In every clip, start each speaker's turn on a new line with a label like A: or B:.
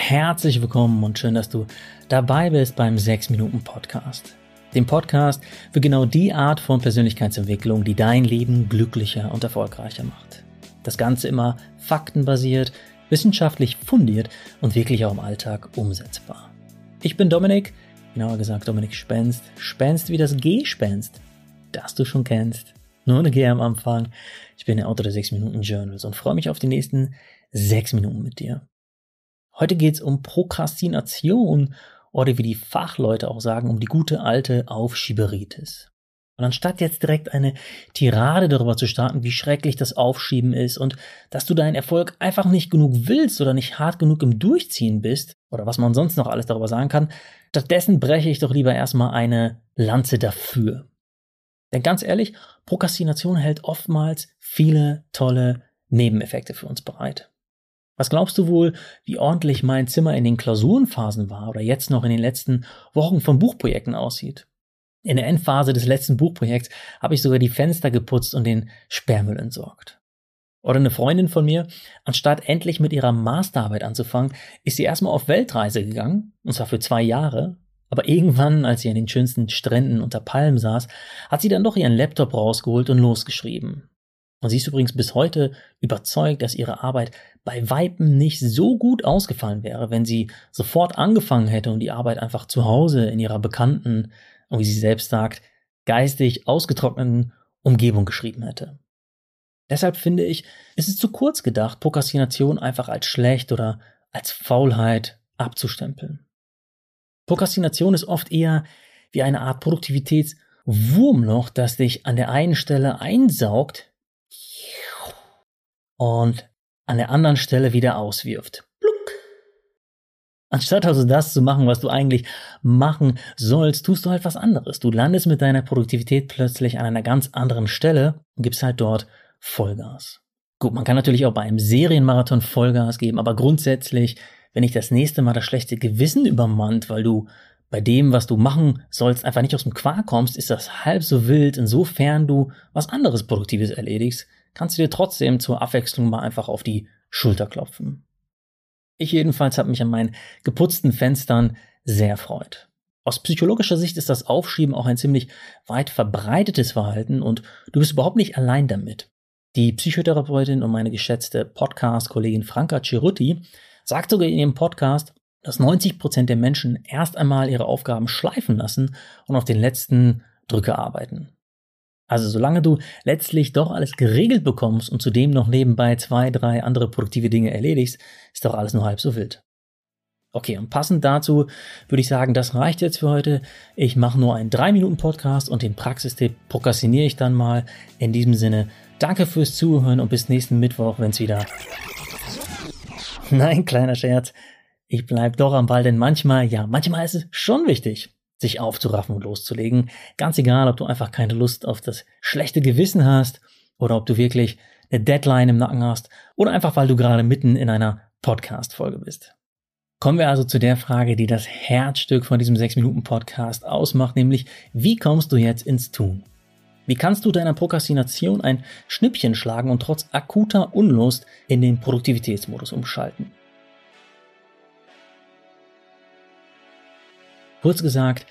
A: Herzlich willkommen und schön, dass du dabei bist beim 6 Minuten Podcast. Dem Podcast für genau die Art von Persönlichkeitsentwicklung, die dein Leben glücklicher und erfolgreicher macht. Das Ganze immer faktenbasiert, wissenschaftlich fundiert und wirklich auch im Alltag umsetzbar. Ich bin Dominik, genauer gesagt Dominik Spenst, Spenst wie das Gespenst, das du schon kennst. Nur eine G am Anfang. Ich bin der Autor der 6 Minuten Journals und freue mich auf die nächsten 6 Minuten mit dir. Heute geht es um Prokrastination oder wie die Fachleute auch sagen, um die gute alte Aufschieberitis. Und anstatt jetzt direkt eine Tirade darüber zu starten, wie schrecklich das Aufschieben ist und dass du deinen Erfolg einfach nicht genug willst oder nicht hart genug im Durchziehen bist oder was man sonst noch alles darüber sagen kann, stattdessen breche ich doch lieber erstmal eine Lanze dafür. Denn ganz ehrlich, Prokrastination hält oftmals viele tolle Nebeneffekte für uns bereit. Was glaubst du wohl, wie ordentlich mein Zimmer in den Klausurenphasen war oder jetzt noch in den letzten Wochen von Buchprojekten aussieht? In der Endphase des letzten Buchprojekts habe ich sogar die Fenster geputzt und den Sperrmüll entsorgt. Oder eine Freundin von mir, anstatt endlich mit ihrer Masterarbeit anzufangen, ist sie erstmal auf Weltreise gegangen, und zwar für zwei Jahre. Aber irgendwann, als sie an den schönsten Stränden unter Palmen saß, hat sie dann doch ihren Laptop rausgeholt und losgeschrieben. Und sie ist übrigens bis heute überzeugt, dass ihre Arbeit bei Weitem nicht so gut ausgefallen wäre, wenn sie sofort angefangen hätte und die Arbeit einfach zu Hause in ihrer bekannten, wie sie selbst sagt, geistig ausgetrockneten Umgebung geschrieben hätte. Deshalb finde ich, ist es zu kurz gedacht, Prokrastination einfach als schlecht oder als Faulheit abzustempeln. Prokrastination ist oft eher wie eine Art Produktivitätswurmloch, das dich an der einen Stelle einsaugt, und an der anderen Stelle wieder auswirft. Pluck. Anstatt also das zu machen, was du eigentlich machen sollst, tust du halt was anderes. Du landest mit deiner Produktivität plötzlich an einer ganz anderen Stelle und gibst halt dort Vollgas. Gut, man kann natürlich auch bei einem Serienmarathon Vollgas geben, aber grundsätzlich, wenn ich das nächste Mal das schlechte Gewissen übermannt, weil du bei dem, was du machen sollst, einfach nicht aus dem Quark kommst, ist das halb so wild, insofern du was anderes Produktives erledigst, kannst du dir trotzdem zur Abwechslung mal einfach auf die Schulter klopfen. Ich jedenfalls habe mich an meinen geputzten Fenstern sehr erfreut. Aus psychologischer Sicht ist das Aufschieben auch ein ziemlich weit verbreitetes Verhalten und du bist überhaupt nicht allein damit. Die Psychotherapeutin und meine geschätzte Podcast-Kollegin Franka Cirutti sagt sogar in ihrem Podcast, dass 90 Prozent der Menschen erst einmal ihre Aufgaben schleifen lassen und auf den letzten Drücker arbeiten. Also solange du letztlich doch alles geregelt bekommst und zudem noch nebenbei zwei, drei andere produktive Dinge erledigst, ist doch alles nur halb so wild. Okay, und passend dazu würde ich sagen, das reicht jetzt für heute. Ich mache nur einen 3-Minuten-Podcast und den Praxistipp prokrastiniere ich dann mal. In diesem Sinne, danke fürs Zuhören und bis nächsten Mittwoch, wenn es wieder... Nein, kleiner Scherz. Ich bleib doch am Ball, denn manchmal, ja, manchmal ist es schon wichtig, sich aufzuraffen und loszulegen. Ganz egal, ob du einfach keine Lust auf das schlechte Gewissen hast oder ob du wirklich eine Deadline im Nacken hast oder einfach weil du gerade mitten in einer Podcast-Folge bist. Kommen wir also zu der Frage, die das Herzstück von diesem 6-Minuten-Podcast ausmacht, nämlich wie kommst du jetzt ins Tun? Wie kannst du deiner Prokrastination ein Schnippchen schlagen und trotz akuter Unlust in den Produktivitätsmodus umschalten? Kurz gesagt,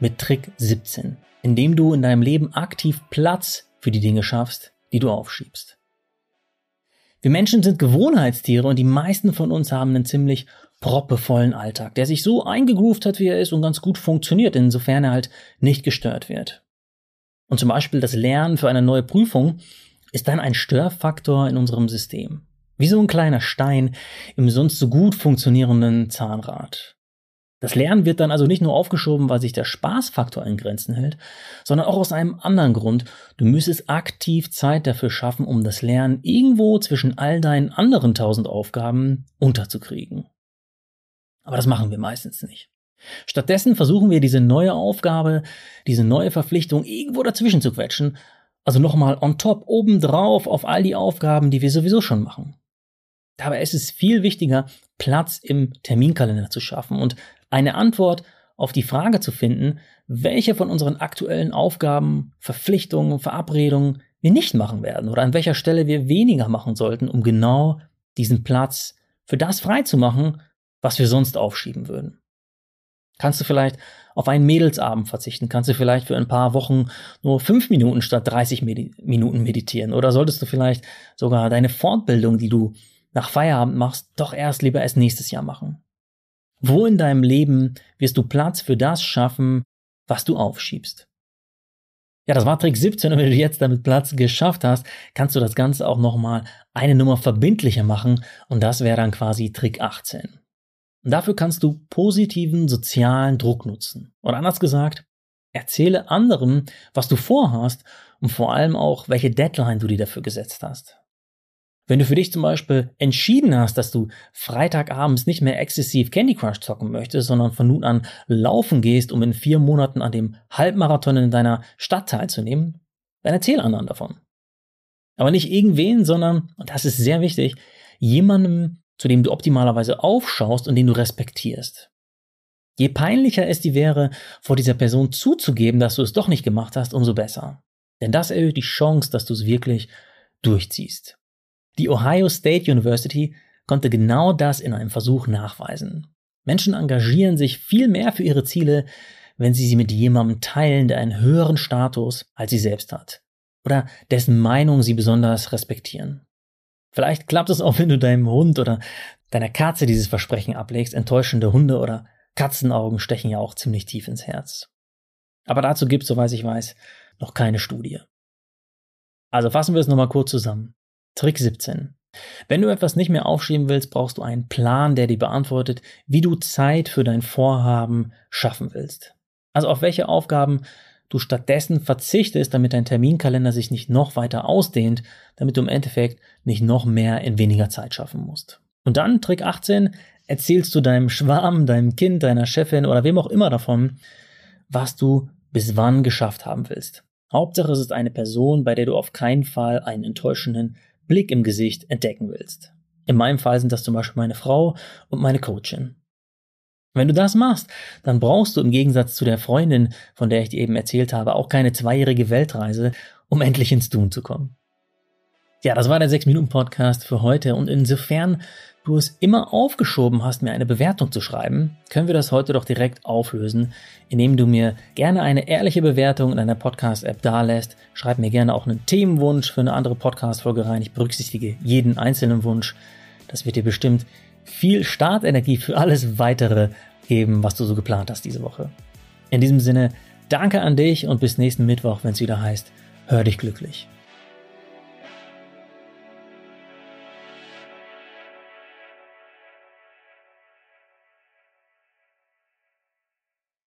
A: mit Trick 17, indem du in deinem Leben aktiv Platz für die Dinge schaffst, die du aufschiebst. Wir Menschen sind Gewohnheitstiere und die meisten von uns haben einen ziemlich proppevollen Alltag, der sich so eingegroovt hat, wie er ist und ganz gut funktioniert, insofern er halt nicht gestört wird. Und zum Beispiel das Lernen für eine neue Prüfung ist dann ein Störfaktor in unserem System. Wie so ein kleiner Stein im sonst so gut funktionierenden Zahnrad. Das Lernen wird dann also nicht nur aufgeschoben, weil sich der Spaßfaktor in Grenzen hält, sondern auch aus einem anderen Grund. Du müsstest aktiv Zeit dafür schaffen, um das Lernen irgendwo zwischen all deinen anderen tausend Aufgaben unterzukriegen. Aber das machen wir meistens nicht. Stattdessen versuchen wir diese neue Aufgabe, diese neue Verpflichtung irgendwo dazwischen zu quetschen, also nochmal on top, obendrauf auf all die Aufgaben, die wir sowieso schon machen. Dabei ist es viel wichtiger, Platz im Terminkalender zu schaffen und eine Antwort auf die Frage zu finden, welche von unseren aktuellen Aufgaben, Verpflichtungen, Verabredungen wir nicht machen werden oder an welcher Stelle wir weniger machen sollten, um genau diesen Platz für das freizumachen, was wir sonst aufschieben würden? Kannst du vielleicht auf einen Mädelsabend verzichten? Kannst du vielleicht für ein paar Wochen nur fünf Minuten statt 30 Medi Minuten meditieren? Oder solltest du vielleicht sogar deine Fortbildung, die du nach Feierabend machst, doch erst lieber erst nächstes Jahr machen? Wo in deinem Leben wirst du Platz für das schaffen, was du aufschiebst? Ja, das war Trick 17 und wenn du jetzt damit Platz geschafft hast, kannst du das Ganze auch nochmal eine Nummer verbindlicher machen und das wäre dann quasi Trick 18. Und dafür kannst du positiven sozialen Druck nutzen. Oder anders gesagt, erzähle anderen, was du vorhast und vor allem auch, welche Deadline du dir dafür gesetzt hast. Wenn du für dich zum Beispiel entschieden hast, dass du Freitagabends nicht mehr exzessiv Candy Crush zocken möchtest, sondern von nun an laufen gehst, um in vier Monaten an dem Halbmarathon in deiner Stadt teilzunehmen, dann erzähl anderen davon. Aber nicht irgendwen, sondern, und das ist sehr wichtig, jemandem, zu dem du optimalerweise aufschaust und den du respektierst. Je peinlicher es dir wäre, vor dieser Person zuzugeben, dass du es doch nicht gemacht hast, umso besser. Denn das erhöht die Chance, dass du es wirklich durchziehst. Die Ohio State University konnte genau das in einem Versuch nachweisen. Menschen engagieren sich viel mehr für ihre Ziele, wenn sie sie mit jemandem teilen, der einen höheren Status als sie selbst hat oder dessen Meinung sie besonders respektieren. Vielleicht klappt es auch, wenn du deinem Hund oder deiner Katze dieses Versprechen ablegst. Enttäuschende Hunde oder Katzenaugen stechen ja auch ziemlich tief ins Herz. Aber dazu gibt es, soweit ich weiß, noch keine Studie. Also fassen wir es nochmal kurz zusammen. Trick 17. Wenn du etwas nicht mehr aufschieben willst, brauchst du einen Plan, der dir beantwortet, wie du Zeit für dein Vorhaben schaffen willst. Also auf welche Aufgaben du stattdessen verzichtest, damit dein Terminkalender sich nicht noch weiter ausdehnt, damit du im Endeffekt nicht noch mehr in weniger Zeit schaffen musst. Und dann, Trick 18, erzählst du deinem Schwarm, deinem Kind, deiner Chefin oder wem auch immer davon, was du bis wann geschafft haben willst. Hauptsache es ist eine Person, bei der du auf keinen Fall einen enttäuschenden Blick im Gesicht entdecken willst. In meinem Fall sind das zum Beispiel meine Frau und meine Coachin. Wenn du das machst, dann brauchst du im Gegensatz zu der Freundin, von der ich dir eben erzählt habe, auch keine zweijährige Weltreise, um endlich ins Tun zu kommen. Ja, das war der 6-Minuten-Podcast für heute und insofern du es immer aufgeschoben hast, mir eine Bewertung zu schreiben, können wir das heute doch direkt auflösen, indem du mir gerne eine ehrliche Bewertung in deiner Podcast-App dalässt. Schreib mir gerne auch einen Themenwunsch für eine andere Podcast-Folge rein. Ich berücksichtige jeden einzelnen Wunsch. Das wird dir bestimmt viel Startenergie für alles weitere geben, was du so geplant hast diese Woche. In diesem Sinne, danke an dich und bis nächsten Mittwoch, wenn es wieder heißt, hör dich glücklich.